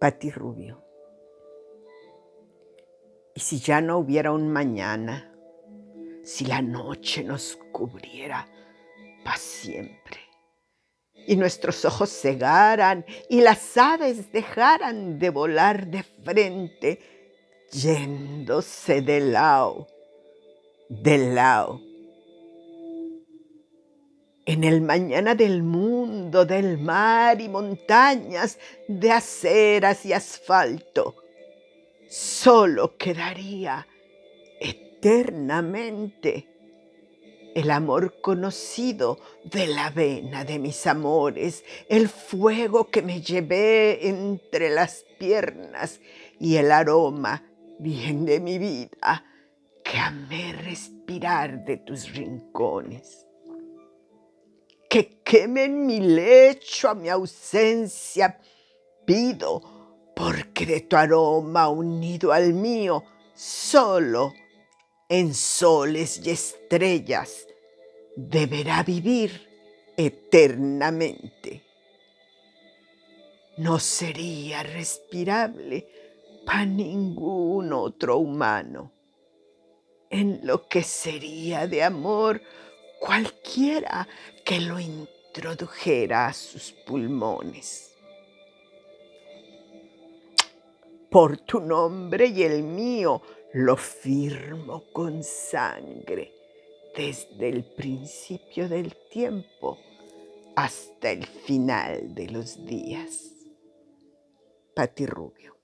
Pati Rubio. Y si ya no hubiera un mañana, si la noche nos cubriera para siempre, y nuestros ojos cegaran y las aves dejaran de volar de frente, yéndose de lado, de lado. En el mañana del mundo, del mar y montañas, de aceras y asfalto, solo quedaría eternamente el amor conocido de la vena de mis amores, el fuego que me llevé entre las piernas y el aroma bien de mi vida que amé respirar de tus rincones. Que quemen mi lecho a mi ausencia pido, porque de tu aroma unido al mío, solo en soles y estrellas deberá vivir eternamente. No sería respirable para ningún otro humano. En lo que sería de amor cualquiera que lo introdujera a sus pulmones. Por tu nombre y el mío, lo firmo con sangre desde el principio del tiempo hasta el final de los días. Pati Rubio.